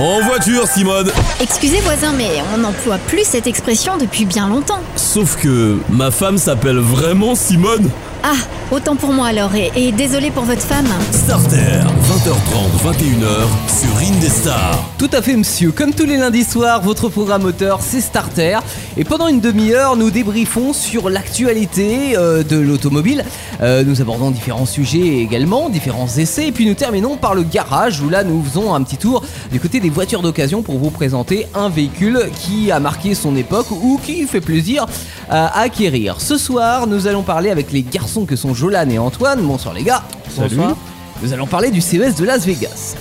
En voiture, Simone Excusez voisin, mais on n'emploie plus cette expression depuis bien longtemps. Sauf que ma femme s'appelle vraiment Simone Ah, autant pour moi alors, et, et désolé pour votre femme. Starter, 20h30, 21h, sur Indestar. Tout à fait, monsieur. Comme tous les lundis soirs, votre programme auteur, c'est Starter. Et pendant une demi-heure, nous débriefons sur l'actualité euh, de l'automobile. Euh, nous abordons différents sujets également, différents essais. Et puis nous terminons par le garage, où là, nous faisons un petit tour du côté des voitures d'occasion pour vous présenter un véhicule qui a marqué son époque ou qui fait plaisir à acquérir. Ce soir, nous allons parler avec les garçons que sont Jolan et Antoine. Bonsoir les gars. Salut. Bonsoir. Nous allons parler du CES de Las Vegas,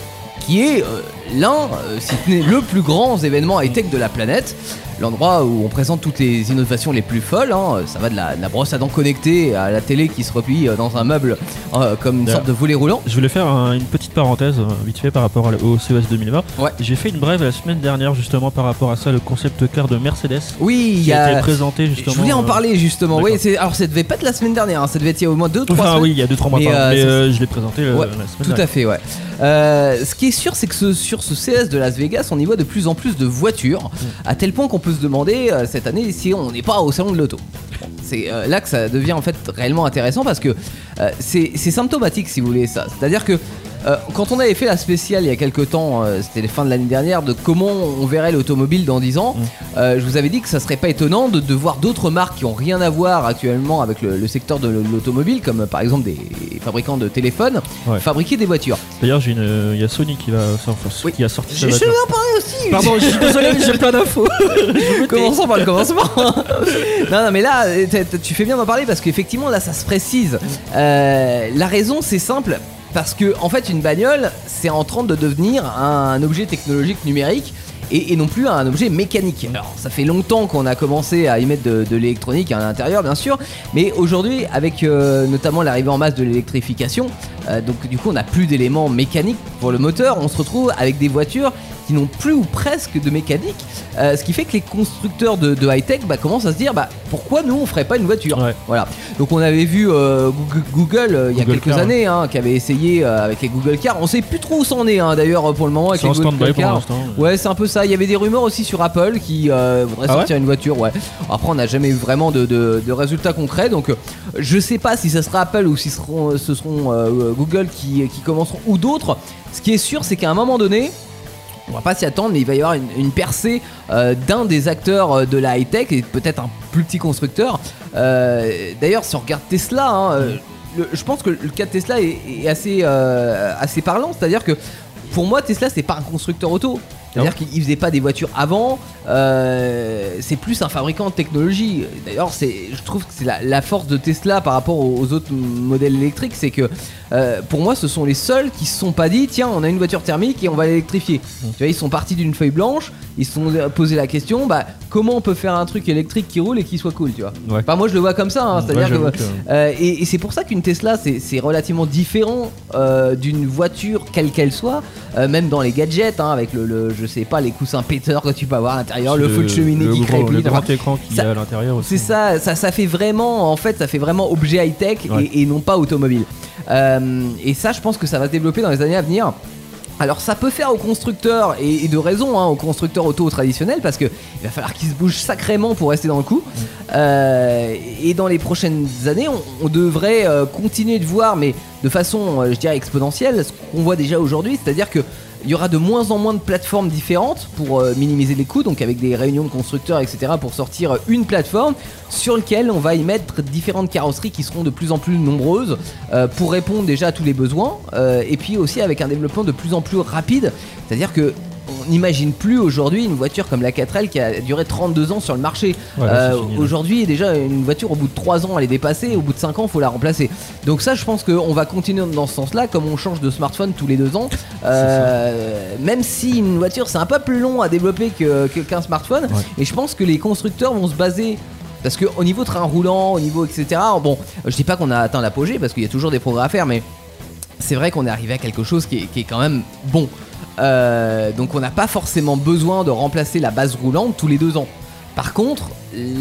qui est euh, l'un, euh, si ce n'est le plus grand événement high-tech de la planète. L'endroit où on présente toutes les innovations les plus folles. hein. Ça va de la, de la brosse à dents connectée à la télé qui se replie dans un meuble euh, comme une sorte de volet roulant. Je voulais faire un- une petite parenthèse euh, vite fait par rapport au CES 2020. Ouais. J'ai fait une brève la semaine dernière justement par rapport à ça, le concept car de Mercedes Oui, il a été présenté justement. Je voulais en euh, parler justement. Oui, alors ça devait pas être la semaine dernière, hein, ça devait être il y a au moins 2-3 Enfin semaines. oui, il y a 2-3 mois, Mais, pardon, euh, mais euh, je l'ai présenté Ouais, la semaine Tout dernière. à fait, ouais. Euh, ce qui est sûr, c'est que ce- sur ce CS de Las Vegas, on y voit de plus en plus de voitures, à tel point qu'on peut se demander euh, cette année si on n'est pas au salon de l'auto. C'est euh, là que ça devient en fait réellement intéressant parce que c'est symptomatique si vous voulez ça. C'est-à-dire que euh, quand on avait fait la spéciale il y a quelques temps, euh, c'était les fins de l'année dernière, de comment on verrait l'automobile dans 10 ans, euh, je vous avais dit que ça serait pas étonnant de, de voir d'autres marques qui ont rien à voir actuellement avec le, le secteur de l'automobile, comme par exemple des fabricants de téléphones, Ouais. fabriquer des voitures. D'ailleurs, j'ai une- il y a Sony qui, va, enfin, Oui. qui a sorti sa Je voiture. vais en parler aussi Pardon, je suis désolé, mais j'ai pas d'infos. Commençons par le commencement. non, non, mais là, t'as- t'as- tu fais bien d'en parler parce qu'effectivement, là, ça se précise. Euh, la raison, c'est simple. Parce que, en fait, une bagnole, c'est en train de devenir un objet technologique numérique. Et, non plus un objet mécanique. Alors, ça fait longtemps qu'on a commencé à y mettre de, de l'électronique à l'intérieur, bien sûr, mais aujourd'hui, avec euh, notamment l'arrivée en masse de l'électrification, euh, donc du coup, on n'a plus d'éléments mécaniques pour le moteur. On se retrouve avec des voitures qui n'ont plus ou presque de mécanique, euh, ce qui fait que les constructeurs de, de high-tech bah, commencent à se dire bah, pourquoi nous on ferait pas une voiture Ouais. Voilà. Donc on avait vu euh, Google, Google, il y a quelques Car, années hein, qui avait essayé avec les Google Car. On sait plus trop où c'en est hein, d'ailleurs pour le moment avec C'est les Google stand-by pour Car. l'instant. Ouais, c'est un peu ça. Il y avait des rumeurs aussi sur Apple qui voudrait Ah ouais sortir une voiture. Ouais. Après, on n'a jamais eu vraiment de, de- de résultats concrets. Donc, je sais pas si ça sera Apple ou si ce seront, ce seront Google qui, qui commenceront ou d'autres. Ce qui est sûr, c'est qu'à un moment donné. On va pas s'y attendre, mais il va y avoir une, une percée euh, d'un des acteurs euh, de la high-tech et peut-être un plus petit constructeur. Euh, D'ailleurs, si on regarde Tesla, hein, le- je pense que le cas de Tesla est, est assez, euh, assez parlant. C'est-à-dire que pour moi, Tesla, c'est pas un constructeur auto. C'est-à-dire qu'il faisait pas des voitures avant. euh, c'est plus un fabricant de technologie. D'ailleurs, je trouve que c'est la, la force de Tesla par rapport aux, aux autres modèles électriques, c'est que euh, pour moi, ce sont les seuls qui se sont pas dit, tiens, on a une voiture thermique et on va l'électrifier. Tu vois, ils sont partis d'une feuille blanche, ils se sont posé la question, bah comment on peut faire un truc électrique qui roule et qui soit cool, tu vois. Ouais. Enfin, moi, je le vois comme ça. hein, c'est-à-dire Ouais, que que- euh, et, et c'est pour ça qu'une Tesla, c'est relativement différent euh, d'une voiture quelle qu'elle soit, euh, même dans les gadgets, hein, avec le, le- je sais pas, les coussins péteurs que tu peux avoir à l'intérieur, le, feu de cheminée qui gros- Le crépite. grand écran qui ça- est à l'intérieur aussi. c'est ça, ça, ça fait vraiment, en fait, ça fait vraiment objet high-tech Ouais. et, et non pas automobile. Euh, et ça, je pense que ça va se développer dans les années à venir. Alors ça peut faire aux constructeurs, et, de raison, hein, aux constructeurs auto traditionnels, parce que il va falloir qu'ils se bougent sacrément pour rester dans le coup. Euh, et dans les prochaines années, on, devrait euh, continuer de voir, mais de façon, euh, je dirais, exponentielle, ce qu'on voit déjà aujourd'hui, c'est-à-dire que il y aura de moins en moins de plateformes différentes pour euh, minimiser les coûts, donc avec des réunions de constructeurs, etc., pour sortir une plateforme sur laquelle on va y mettre différentes carrosseries qui seront de plus en plus nombreuses euh, pour répondre déjà à tous les besoins, euh, et puis aussi avec un développement de plus en plus rapide, c'est-à-dire que on n'imagine plus aujourd'hui une voiture comme la 4L qui a duré 32 ans sur le marché. Ouais, Euh, aujourd'hui, déjà, une voiture au bout de 3 ans, elle est dépassée, au bout de 5 ans, il faut la remplacer. Donc ça, je pense qu'on va continuer dans ce sens-là, comme on change de smartphone tous les 2 ans. Euh, même si une voiture, c'est un peu plus long à développer que- qu'un smartphone. Ouais. Et je pense que les constructeurs vont se baser parce que au niveau train roulant, au niveau etc. Bon, je dis pas qu'on a atteint l'apogée parce qu'il y a toujours des progrès à faire, mais c'est vrai qu'on est arrivé à quelque chose qui est, qui est quand même bon. Euh, donc on n'a pas forcément besoin de remplacer la base roulante tous les deux ans. Par contre,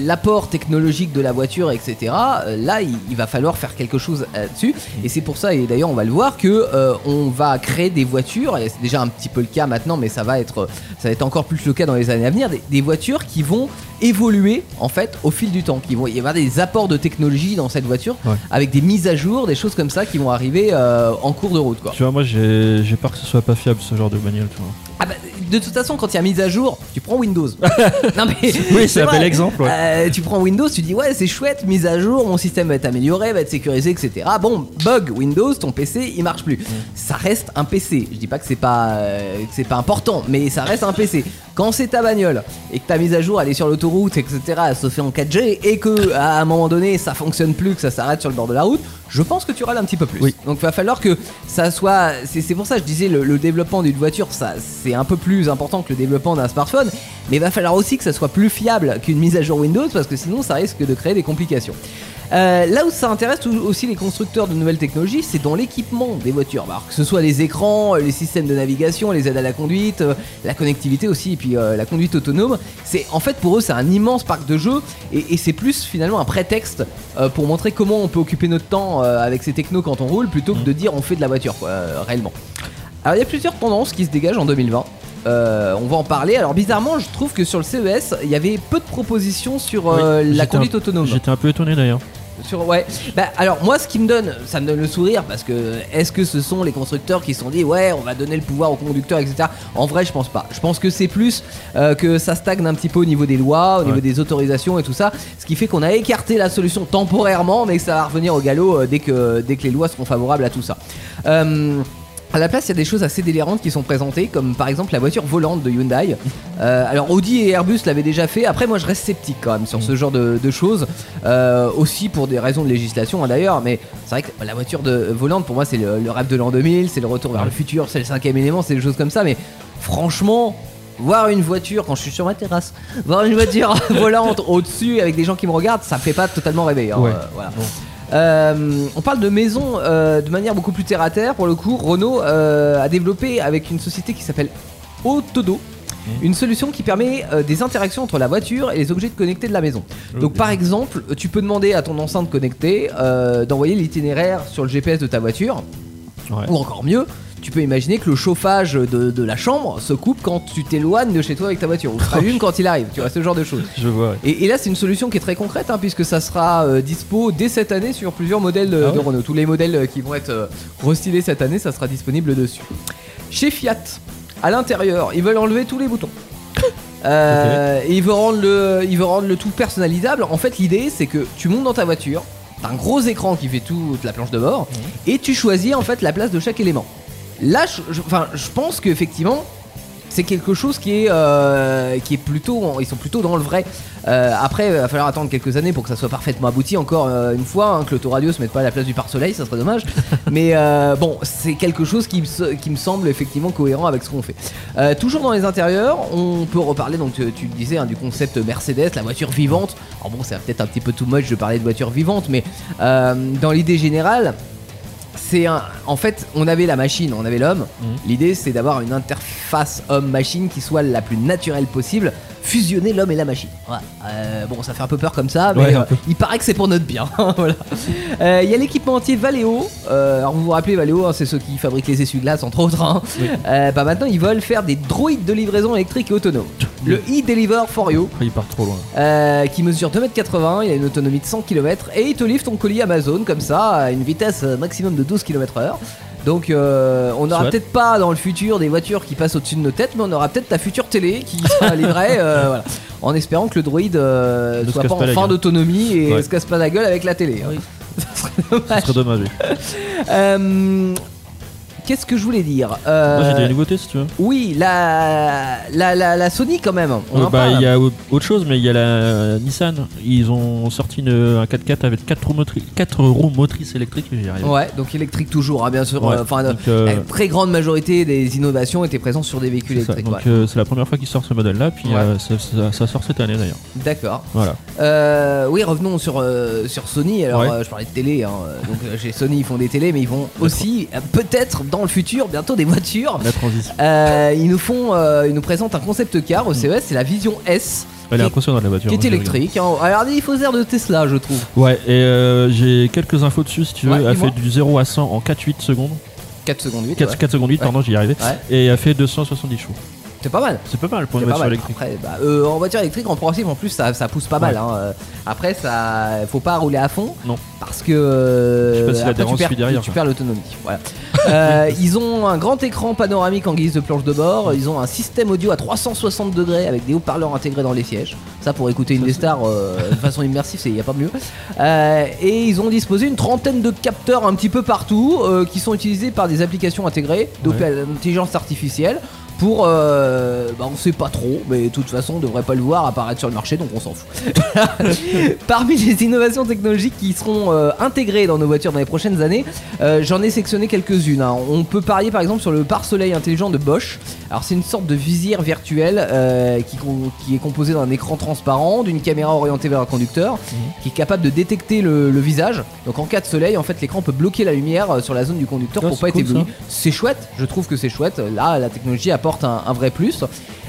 l'apport technologique de la voiture, etc. euh, là, il, il va falloir faire quelque chose là-dessus. Et c'est pour ça, et d'ailleurs, on va le voir que euh, on va créer des voitures. Et c'est déjà un petit peu le cas maintenant, mais ça va être, ça va être encore plus le cas dans les années à venir. Des, des voitures qui vont évoluer en fait au fil du temps. Qui vont, il va y avoir des apports de technologie dans cette voiture, Ouais. avec des mises à jour, des choses comme ça qui vont arriver euh, en cours de route, quoi. Tu vois, moi j'ai j'ai peur que ce soit pas fiable ce genre de bagnole, tu vois. Ah bah, de toute façon, quand il y a mise à jour, tu prends Windows. non mais Oui, c'est un bel exemple, ouais. Euh, tu prends Windows, tu dis ouais c'est chouette, mise à jour, mon système va être amélioré, va être sécurisé, etc. Bon, bug Windows, ton PC il marche plus. Ça reste un PC. Je dis pas que c'est pas euh, que c'est pas important, mais ça reste un PC. Quand c'est ta bagnole et que ta mise à jour elle est sur l'autoroute, etc. Elle se fait en 4G et que à un moment donné ça fonctionne plus, que ça s'arrête sur le bord de la route, je pense que tu râles un petit peu plus. Oui. Donc il va falloir que ça soit. C'est pour ça que je disais le, le développement d'une voiture, ça c'est un peu plus important que le développement d'un smartphone, mais il va falloir aussi que ça soit plus fiable qu'une mise à jour Windows parce que sinon ça risque de créer des complications. Euh, là où ça intéresse aussi les constructeurs de nouvelles technologies, c'est dans l'équipement des voitures. Alors, que ce soit les écrans, les systèmes de navigation, les aides à la conduite, euh, la connectivité aussi, puis euh, la conduite autonome. C'est en fait pour eux c'est un immense parc de jeux et, et c'est plus finalement un prétexte euh, pour montrer comment on peut occuper notre temps euh, avec ces technos quand on roule plutôt que de dire on fait de la voiture quoi, réellement. Alors il y a plusieurs tendances qui se dégagent en 2020. Euh, on va en parler. Alors bizarrement, je trouve que sur le CES, il y avait peu de propositions sur euh, Oui, la conduite un- autonome. J'étais un peu étonné d'ailleurs. Sur ouais. Bah alors moi ce qui me donne, ça me donne le sourire parce que est-ce que ce sont les constructeurs qui se sont dit ouais on va donner le pouvoir aux conducteurs etc. En vrai je pense pas. Je pense que c'est plus euh, que ça stagne un petit peu au niveau des lois, au niveau Ouais. des autorisations et tout ça, ce qui fait qu'on a écarté la solution temporairement mais que ça va revenir au galop euh, dès que dès que les lois seront favorables à tout ça. Euh, à la place, il y a des choses assez délirantes qui sont présentées, comme par exemple la voiture volante de Hyundai. Euh, alors Audi et Airbus l'avaient déjà fait. Après, moi, je reste sceptique quand même sur ce genre de, de choses, Euh, aussi pour des raisons de législation hein, d'ailleurs. Mais c'est vrai que la voiture de volante, pour moi, c'est le, le rêve de l'an 2000, c'est le retour vers le futur, c'est le cinquième élément, c'est des choses comme ça. Mais franchement. Voir une voiture quand je suis sur ma terrasse, voir une voiture volante au-dessus avec des gens qui me regardent, ça me fait pas totalement rêver. hein, Ouais. euh, voilà. Euh, on parle de maison euh, de manière beaucoup plus terre à terre. Pour le coup, Renault euh, a développé avec une société qui s'appelle Autodo. Une solution qui permet des interactions entre la voiture et les objets connectés de la maison. Donc par exemple, tu peux demander à ton enceinte connectée d'envoyer l'itinéraire sur le GPS de ta voiture, Ouais. ou encore mieux, tu peux imaginer que le chauffage de, de la chambre se coupe quand tu t'éloignes de chez toi avec ta voiture, ou se rallume quand il arrive, tu vois, ce genre de choses. Je vois. ouais. Et, et là, c'est une solution qui est très concrète, hein, puisque ça sera euh, dispo dès cette année sur plusieurs modèles euh, Ah ouais de Renault. Tous les modèles euh, qui vont être euh, restylés cette année, ça sera disponible dessus. Chez Fiat, à l'intérieur, ils veulent enlever tous les boutons. Euh, Et ils veulent, rendre le, ils veulent rendre le tout personnalisable. En fait, l'idée, c'est que tu montes dans ta voiture, t'as un gros écran qui fait toute la planche de bord, et tu choisis en fait la place de chaque élément. Là, je, enfin, je pense qu'effectivement, c'est quelque chose qui est, euh, qui est plutôt, ils sont plutôt dans le vrai. Euh, après, il va falloir attendre quelques années pour que ça soit parfaitement abouti. Encore euh, une fois, hein, que l'autoradio se mette pas à la place du pare-soleil, ça serait dommage. Mais euh, bon, c'est quelque chose qui me, se- qui me semble effectivement cohérent avec ce qu'on fait. Toujours dans les intérieurs, on peut reparler. Donc, tu, tu le disais hein, du concept Mercedes, la voiture vivante. Alors bon, c'est peut-être un petit peu too much de parler de voiture vivante, mais dans l'idée générale, c'est un. En fait, on avait la machine, on avait l'homme. Mhm. L'idée, c'est d'avoir une interface homme-machine qui soit la plus naturelle possible, fusionner l'homme et la machine. Voilà. Euh, bon, ça fait un peu peur comme ça, mais Ouais, euh, il paraît que c'est pour notre bien. voilà. Euh, Il y a l'équipementier Valeo. Euh, alors, vous vous rappelez Valeo, hein, c'est ceux qui fabriquent les essuie-glaces, entre autres. hein. Euh, bah maintenant, ils veulent faire des droïdes de livraison électrique et autonome. Le e-Deliver for You. Il part trop loin. Euh, qui mesure 2m80, il a une autonomie de 100 km et il te livre ton colis Amazon comme ça à une vitesse maximum de 12 km/h. Donc euh, on n'aura peut-être pas dans le futur des voitures qui passent au-dessus de nos têtes, mais on aura peut-être la future télé qui sera livrée, euh, voilà. en espérant que le droïde euh, Ne soit pas en fin d'autonomie et Ouais. se casse pas la gueule avec la télé. hein. Ça serait dommage. serait dommage. oui. Euh, Qu'est-ce que je voulais dire Euh, Moi, j'ai des nouveautés si tu veux. Oui, la, la, la, la Sony quand même. Euh, bah, il y a au- autre chose, mais il y a la Nissan. Ils ont sorti une- un 4x4 avec 4 roues, motri- quatre roues motrices électriques. Ouais, donc électrique toujours, hein, bien sûr. Ouais, euh, Enfin, donc, euh, la très grande majorité des innovations étaient présentes sur des véhicules électriques. Donc ouais. euh, c'est la première fois qu'ils sortent ce modèle-là, puis Ouais. euh, ça, ça- ça sort cette année d'ailleurs. D'accord. Voilà. Euh, oui, revenons sur, euh, sur Sony. Alors, euh, je parlais de télé. hein, euh, donc, euh, chez Sony, ils font des télés, mais ils vont aussi, euh, peut-être dans le futur, bientôt des voitures. La transition. Euh, ils nous font, euh, ils nous présentent un concept car au CES, c'est la Vision S. Elle est impressionnante la voiture. qui est l'ai électrique. hein. Alors, il faut air de Tesla, je trouve. Ouais, et euh, j'ai quelques infos dessus si tu veux. Ouais, elle fait du 0 à 100 en 4-8 secondes. 4 secondes 8. 4, 4 secondes 8, pardon, j'y arrivais. Ouais. Et elle fait 270 chevaux. C'est pas mal. C'est pas mal pour une voiture électrique. Après, bah, euh, en voiture électrique, en principe, en plus, ça, ça pousse pas mal. Ouais. hein. Euh, Après, ça, faut pas rouler à fond. Non. Parce que euh, Je sais pas si après, tu perds, suit derrière, tu quoi. perds l'autonomie. Voilà. Euh, ils ont un grand écran panoramique en guise de planche de bord. Ils ont un système audio à 360 degrés avec des haut-parleurs intégrés dans les sièges. Ça, pour écouter une des stars de façon immersive, il n'y a pas mieux. Et ils ont disposé une trentaine de capteurs un petit peu partout qui sont utilisés par des applications intégrées d'intelligence artificielle pour euh, bah on sait pas trop mais de toute façon on devrait pas le voir apparaître sur le marché donc on s'en fout. Parmi les innovations technologiques qui seront euh, intégrées dans nos voitures dans les prochaines années euh, j'en ai sectionné quelques-unes hein. on peut parier par exemple sur le pare-soleil intelligent de Bosch. Alors c'est une sorte de visière virtuelle euh, qui, est composée d'un écran transparent d'une caméra orientée vers un conducteur qui est capable de détecter le, le visage. Donc en cas de soleil en fait l'écran peut bloquer la lumière sur la zone du conducteur Ah, pour c'est pas être ébloui. C'est chouette, je trouve que c'est chouette. Là, la technologie apporte un, un vrai plus.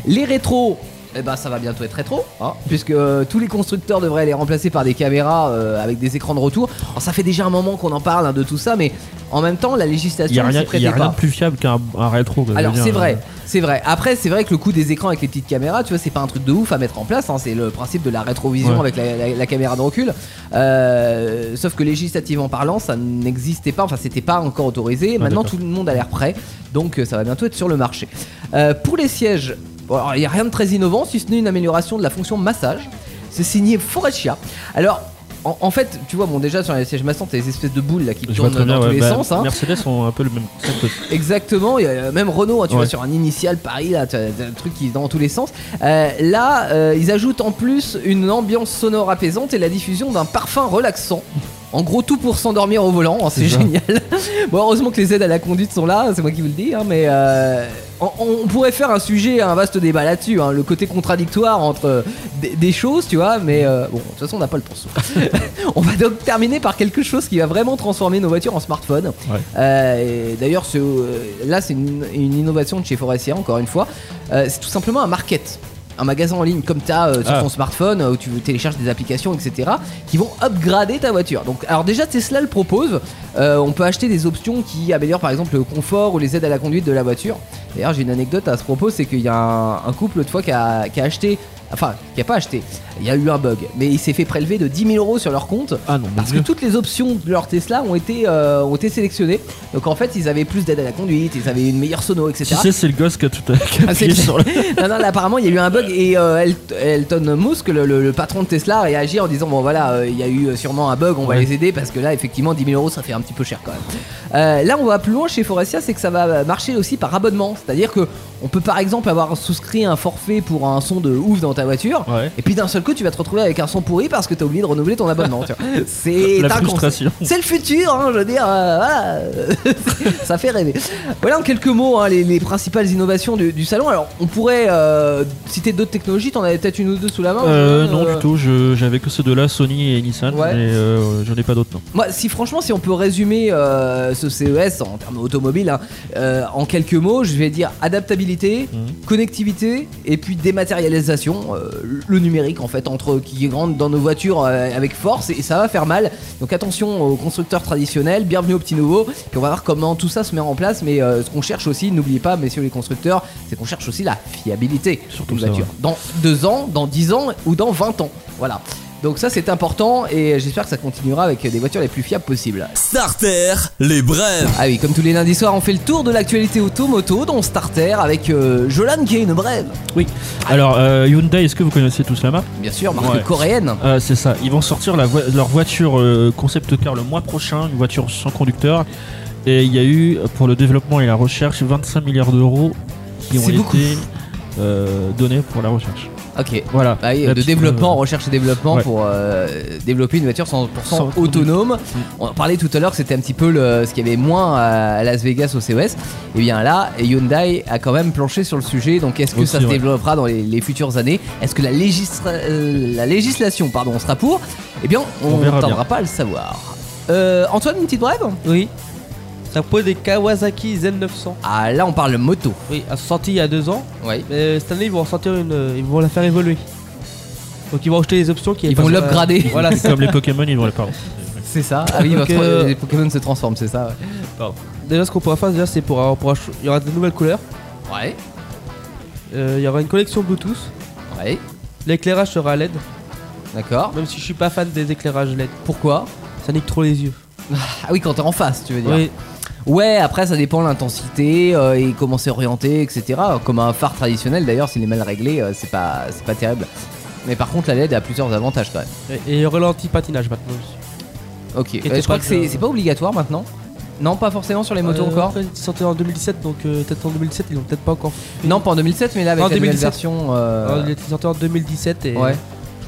Les rétros. Eh ben, ça va bientôt être rétro, hein, puisque euh, tous les constructeurs devraient les remplacer par des caméras euh, avec des écrans de retour. Alors, ça fait déjà un moment qu'on en parle hein, de tout ça, mais en même temps, la Il législation y a ne s'y rien, il y a rien de plus fiable qu'un un rétro. Alors c'est vrai, euh, c'est vrai. Après c'est vrai que le coût des écrans avec les petites caméras, tu vois, c'est pas un truc de ouf à mettre en place. hein. C'est le principe de la rétrovision Ouais. avec la, la- la caméra de recul. Euh, sauf que législativement parlant, ça n'existait pas. Enfin, c'était pas encore autorisé. Maintenant, Ah, d'accord. tout le monde a l'air prêt, donc ça va bientôt être sur le marché. Pour les sièges, bon, alors, il y a rien de très innovant, si ce n'est une amélioration de la fonction massage. C'est signé Forestia. Alors. En, en fait, tu vois, bon, déjà sur les sièges massants, t'as des espèces de boules là qui Je tournent bien. dans tous ouais, les bah, sens. hein. Mercedes ont un peu le même concept. Exactement, il y a même Renault, hein, tu Ouais. vois, sur un initial Paris, là, tu as un truc qui est dans tous les sens. Euh, là, euh, ils ajoutent en plus une ambiance sonore apaisante et la diffusion d'un parfum relaxant. En gros, tout pour s'endormir au volant, hein, c'est génial. bon, heureusement que les aides à la conduite sont là, c'est moi qui vous le dis, hein, mais euh, on, on pourrait faire un sujet, un vaste débat là-dessus, hein, le côté contradictoire entre euh, des, des choses, tu vois, mais euh, bon, de toute façon, on n'a pas le temps. on va donc terminer par quelque chose qui va vraiment transformer nos voitures en smartphone. Ouais. Euh, et D'ailleurs, ce- là, c'est une, une innovation de chez Forestia, encore une fois. C'est tout simplement un market. Un magasin en ligne comme tu as sur Ah. ton smartphone euh, où tu télécharges des applications, etc. qui vont upgrader ta voiture. Donc, alors, déjà, Tesla le propose. Euh, on peut acheter des options qui améliorent par exemple le confort ou les aides à la conduite de la voiture. D'ailleurs, j'ai une anecdote à ce propos c'est qu'il y a un, un couple l'autre fois qui a, qui a acheté. Enfin, qui a pas acheté. Il y a eu un bug. Mais il s'est fait prélever de 10 000 euros sur leur compte. Ah non, Parce que toutes les options de leur Tesla ont été, euh, ont été sélectionnées. Donc en fait, ils avaient plus d'aide à la conduite, ils avaient une meilleure sono, etc. Tu sais, c'est le gosse qui a tout a Ah, sur le. non, non, là, apparemment, il y a eu un bug et euh, El- Elton Musk, le, le- le patron de Tesla, a réagi en disant Bon, voilà, euh, il y a eu sûrement un bug, on va les aider parce que là, effectivement, 10 000 euros, ça fait un petit peu cher quand même. Euh, là, on va plus loin chez Forestia, c'est que ça va marcher aussi par abonnement. C'est-à-dire que on peut par exemple avoir souscrit un forfait pour un son de ouf dans ta voiture. Ouais. Et puis d'un seul coup, tu vas te retrouver avec un son pourri parce que t'as oublié de renouveler ton abonnement. C'est. C'est le futur, hein, je veux dire, euh, voilà. ça fait rêver. Voilà en quelques mots hein, les, les principales innovations du, du salon. Alors, on pourrait euh, citer d'autres technologies, t'en avais peut-être une ou deux sous la main non du tout, j'avais que ceux de là, Sony et Nissan, Ouais. mais j'en ai pas d'autres. Moi, si franchement, si on peut résumer ce CES en termes automobiles hein, euh, en quelques mots, je vais dire adaptabilité, Mhm. connectivité et puis dématérialisation, euh, le numérique en fait, entre qui rentre dans nos voitures euh, avec force et, ça va faire mal. Donc attention aux constructeurs traditionnels, bienvenue aux petits nouveaux. Puis on va voir comment tout ça se met en place. Mais ce qu'on cherche aussi, n'oubliez pas, messieurs les constructeurs, c'est qu'on cherche aussi la fiabilité Surtout d'une ça, voiture. ouais. Dans deux ans, dans 10 ans ou dans 20 ans. Voilà. Donc ça c'est important et j'espère que ça continuera avec des voitures les plus fiables possibles. Starter, les brèves. Ah oui, comme tous les lundis soirs, on fait le tour de l'actualité automoto dans Starter avec euh, Jolan qui est une brève. Oui. Alors euh, Hyundai, est-ce que vous connaissez tous la marque? Bien sûr, marque Ouais. coréenne. Euh, C'est ça. Ils vont sortir la leur voiture euh, concept car le mois prochain, une voiture sans conducteur. Et il y a eu pour le développement et la recherche 25 milliards d'euros qui ont été euh, donnés pour la recherche. Ok. Voilà. Bah de développement, recherche et développement ouais. pour euh, développer une voiture 100% Sans conduite. autonome. On parlait tout à l'heure que c'était un petit peu le, ce qu'il y avait moins à Las Vegas au CES. Et bien là, Hyundai a quand même planché sur le sujet. Donc est-ce que Aussi, ça se ouais. développera dans les, les futures années? Est-ce que la, législa- euh, la législation pardon, sera pour? Eh bien, on ne tardera pas à le savoir. Euh, Antoine, une petite brève? Oui. Ça propose des Kawasaki Z900. Ah là, on parle moto. Oui, sont sorties il y a deux ans. Oui. Mais cette année, ils vont en sortir une. euh, Ils vont la faire évoluer. Donc ils vont acheter les options qui Ils vont l'upgrader. Voilà, c'est ça. Comme les Pokémon, ils vont les pardon. C'est ça. Ah oui, Donc, votre- euh, les Pokémon se transforment, c'est ça. ouais. Déjà, ce qu'on pourra faire, déjà, c'est pour, avoir- pour ach- il y aura de nouvelles couleurs. Ouais. Euh, il y aura une connexion Bluetooth. Ouais. L'éclairage sera LED. D'accord. Même si je suis pas fan des éclairages LED. Pourquoi? Ça nique trop les yeux. Ah oui, quand t'es en face, tu veux dire. Oui. Ouais, après ça dépend de l'intensité euh, et comment c'est orienté, etc. Comme un phare traditionnel d'ailleurs, s'il est mal réglé, euh, c'est pas, c'est pas terrible. Mais par contre, la LED a plusieurs avantages quand même. Et, et ralenti patinage maintenant aussi. Ok, Et Euh, je crois que c'est pas obligatoire maintenant Non, pas forcément sur les motos Euh, encore ils sortaient en 2017, donc peut-être en 2017, ils l'ont peut-être pas encore. fait. Non, pas en 2007, mais là avec En la nouvelle 2017. version. euh, Alors, il était sorti en 2017 et Ouais.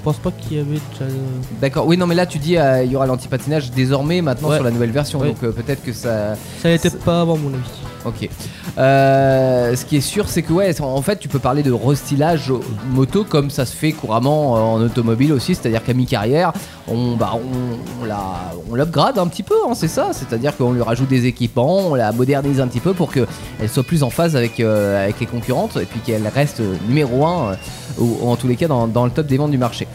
Je pense pas qu'il y avait déjà. D'accord, oui, non, mais là tu dis euh, il y aura l'antipatinage désormais maintenant Ouais. sur la nouvelle version, donc euh, peut-être que ça. Ça n'était pas avant mon avis. Ok. Euh, ce qui est sûr, c'est que ouais, en fait, tu peux parler de restylage moto comme ça se fait couramment en automobile aussi, c'est-à-dire qu'à mi-carrière, on, bah, on, on la, on l'upgrade un petit peu, hein, c'est ça. C'est-à-dire qu'on lui rajoute des équipements, on la modernise un petit peu pour qu'elle soit plus en phase avec, euh, avec les concurrentes et puis qu'elle reste euh, numéro 1 ou, ou en tous les cas dans, dans le top des ventes du marché.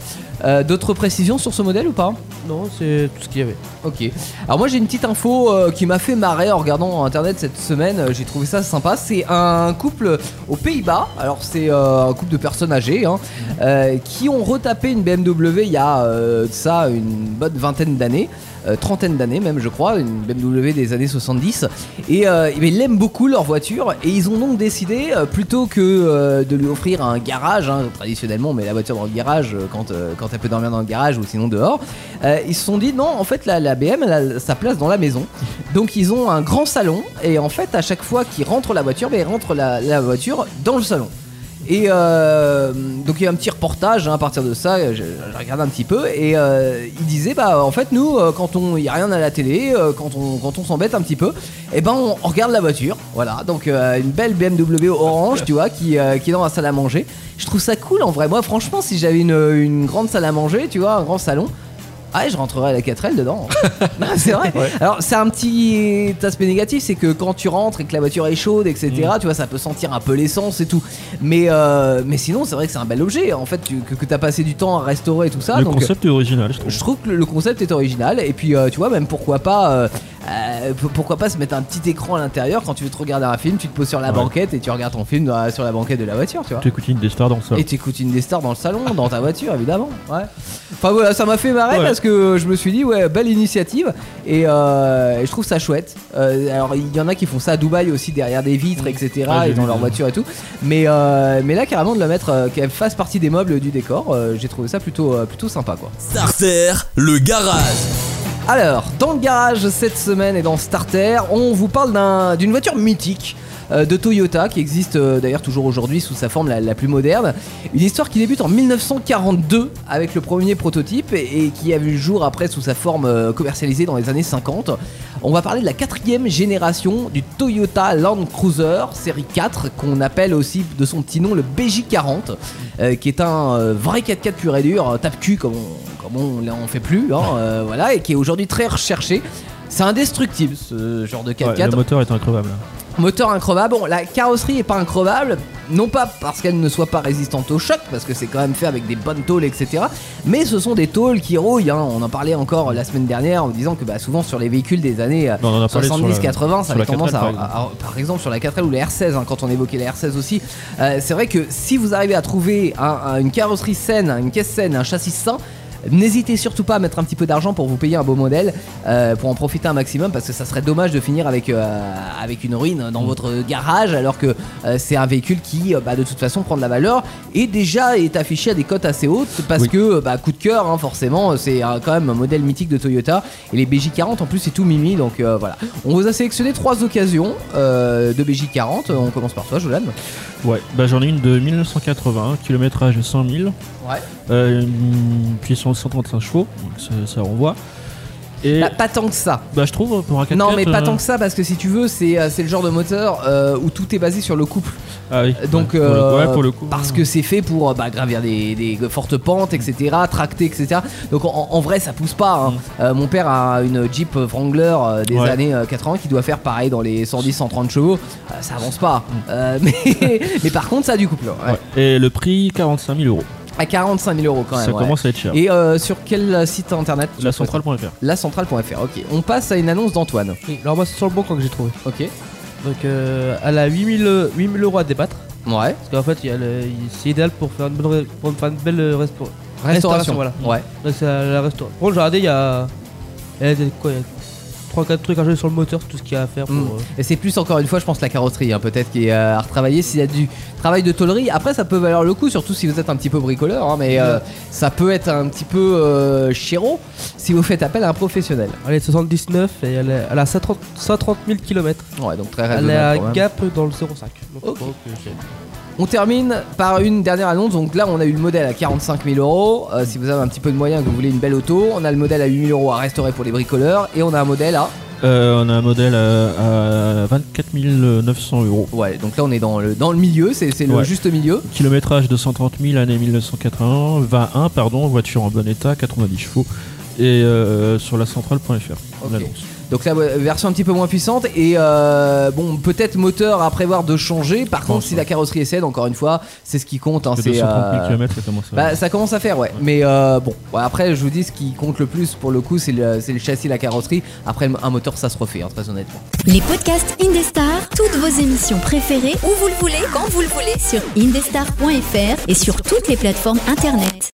Euh, D'autres précisions sur ce modèle ou pas? Non, c'est tout ce qu'il y avait. Ok. Alors moi j'ai une petite info euh, qui m'a fait marrer en regardant internet cette semaine. Euh, J'ai trouvé ça sympa. C'est un couple aux Pays-Bas. Alors c'est euh, un couple de personnes âgées hein, euh, qui ont retapé une BMW il y a euh, une bonne vingtaine d'années. euh, trentaine d'années même je crois, une BMW des années 70 et euh, eh bien, ils aiment beaucoup leur voiture et ils ont donc décidé euh, plutôt que euh, de lui offrir un garage hein, traditionnellement on met la voiture dans le garage euh, quand, euh, elle peut dormir dans le garage ou sinon dehors euh, ils se sont dit non en fait la, BM elle a sa place dans la maison donc ils ont un grand salon et en fait à chaque fois qu'ils rentrent la voiture ben, ils rentrent la voiture dans le salon et euh, donc il y a un petit reportage hein, à partir de ça, je, regarde un petit peu et euh, il disait bah en fait nous euh, quand on y a rien à la télé, quand on quand on s'embête un petit peu, et ben on, regarde la voiture, voilà donc une belle BMW orange tu vois qui qui est dans la salle à manger. Je trouve ça cool en vrai. Moi franchement si j'avais une, une grande salle à manger, tu vois un grand salon. Ah, je rentrerai à la 4L dedans. C'est vrai. Alors, c'est un petit aspect négatif, c'est que quand tu rentres et que la voiture est chaude, etc., tu vois, ça peut sentir un peu l'essence et tout. Mais, euh, mais sinon, c'est vrai que c'est un bel objet. En fait, tu, que, que t'as passé du temps à restaurer et tout ça. le donc, concept est original, je trouve. je trouve que le- concept est original et puis euh, tu vois même pourquoi pas euh, euh, pourquoi pas se mettre un petit écran à l'intérieur quand tu veux te regarder un film tu te poses sur la Ouais. banquette et tu regardes ton film dans- sur la banquette de la voiture tu vois Tu écoutes une des stars dans ça. et t'écoutes une des stars dans le salon, dans ta voiture, évidemment. Ouais. Enfin voilà, ça m'a fait marrer Ouais. parce que je me suis dit, ouais, belle initiative. Et, euh, et je trouve ça chouette. Euh, alors, il y en a qui font ça à Dubaï aussi, derrière des vitres, etc. Ont vu, leur voiture et tout. Mais, euh, mais là, carrément, de la mettre, euh, qu'elle fasse partie des meubles du décor, euh, j'ai trouvé ça plutôt, euh, plutôt sympa, quoi. Starter, le garage. Alors, dans le garage cette semaine et dans Starter, on vous parle d'un- d'une voiture mythique euh, de Toyota qui existe euh, d'ailleurs toujours aujourd'hui sous sa forme la, plus moderne. Une histoire qui débute en 1942 avec le premier prototype et, et qui a vu le jour après sous sa forme euh, commercialisée dans les années 50. On va parler de la quatrième génération du Toyota Land Cruiser série 4 qu'on appelle aussi de son petit nom le BJ40 euh, qui est un euh, vrai 4x4 pur et dur, euh, tape-cul comme on, comme on fait plus, hein, euh, voilà, et qui est aujourd'hui très recherché. C'est indestructible ce genre de Ouais, 4x4. le moteur est increvable. Moteur increvable. Bon, la carrosserie est pas increvable, non pas parce qu'elle ne soit pas résistante au choc, parce que c'est quand même fait avec des bonnes tôles, etc. Mais ce sont des tôles qui rouillent. hein. On en parlait encore la semaine dernière en disant que bah, souvent sur les véhicules des années euh, Non, on en a parlé sur la- 70-80, ça sur avait tendance 4L, à, par exemple. à- à- par exemple sur la 4L ou la R16, hein, quand on évoquait la R16 aussi. euh, c'est vrai que si vous arrivez à trouver un- un- une carrosserie saine, une caisse saine, un châssis sain, N'hésitez surtout pas à mettre un petit peu d'argent pour vous payer un beau modèle, euh, pour en profiter un maximum, parce que ça serait dommage de finir avec, euh, avec une ruine Mm. dans votre garage, alors que euh, c'est un véhicule qui, bah, de toute façon, prend de la valeur et déjà est affiché à des cotes assez hautes, parce Oui. que, bah, coup de cœur, hein, forcément, c'est quand même un modèle mythique de Toyota. Et les BJ40, en plus, c'est tout mimi, donc voilà. On vous a sélectionné trois occasions de BJ40. On commence par toi, Jolan. Ouais, bah j'en ai une de 1980, kilométrage 100 000, Ouais. puissance 135 chevaux, donc ça, renvoie. Et Bah, pas tant que ça. bah je trouve pour un 4x4. Non, mais pas euh, tant que ça, parce que si tu veux, c'est euh, c'est le genre de moteur euh, où tout est basé sur le couple. Ah oui. Donc, ouais, pour le- euh, ouais, pour le coup. parce que c'est fait pour bah, gravir des, des fortes pentes, etc., tracter, etc. Donc en, en vrai, ça pousse pas. hein. Euh, mon père a une Jeep Wrangler des Ouais. années euh, 80 qui doit faire pareil dans les 110-130 chevaux. Ça avance pas. Euh, mais, mais par contre, ça a du couple. Et le prix 45 000 euros. À 45 000 euros quand même. Ça ouais. commence à être cher. Et euh, sur quel site internet La centrale.fr. La centrale.fr, ok. On passe à une annonce d'Antoine. Oui, alors moi c'est sur le bon coin que j'ai trouvé. Ok. Donc euh, elle a 8000 euh, 8000 euros à débattre. Ouais. Parce qu'en fait, il y a le- il- c'est idéal pour faire une, bonne ré- pour faire une belle euh, respo- Restauration. voilà. Ouais. Donc c'est la, la restauration. Bon, j'ai regardé, il y a. Il y a des- quoi, il y a 3-4 trucs à changer sur le moteur, c'est tout ce qu'il y a à faire pour. Mm. euh, Et c'est plus encore une fois, je pense, la carrosserie, hein, peut-être qui est à retravailler. S'il y a du travail de tôlerie, après ça peut valoir le coup, surtout si vous êtes un petit peu bricoleur, hein, mais euh, ça peut être un petit peu euh, chéro si vous faites appel à un professionnel. Elle est 79 et elle, est- elle a 130, 130 000 km. Ouais, donc très Elle est à. Gap dans le 05. Donc, On termine par une dernière annonce. Donc là, on a eu le modèle à 45 000 euros. Euh, si vous avez un petit peu de moyens, que vous voulez une belle auto, on a le modèle à 8 000 euros à restaurer pour les bricoleurs, et on a un modèle à. Euh, on a un modèle à, à 24 900 euros. Ouais, donc là, on est dans le dans le milieu. C'est c'est le Ouais. juste milieu. Kilométrage de 130 000, année 1981, 21, pardon, voiture en bon état, 90 chevaux. Et euh, sur la centrale.fr. on Ok. annonce. Donc la version un petit peu moins puissante et euh, bon peut-être moteur à prévoir de changer. Par contre si la carrosserie est saine, encore une fois, c'est ce qui compte. hein, c'est 230 000 euh, km, ça commence à. bah, ça commence à faire ouais. Mais euh, bon ouais, après je vous dis ce qui compte le plus pour le coup c'est le, c'est le châssis, la carrosserie. Après un moteur ça se refait hein, très honnêtement. Les podcasts Indestar, toutes vos émissions préférées, où vous le voulez, quand vous le voulez, sur indestar.fr et sur toutes les plateformes internet.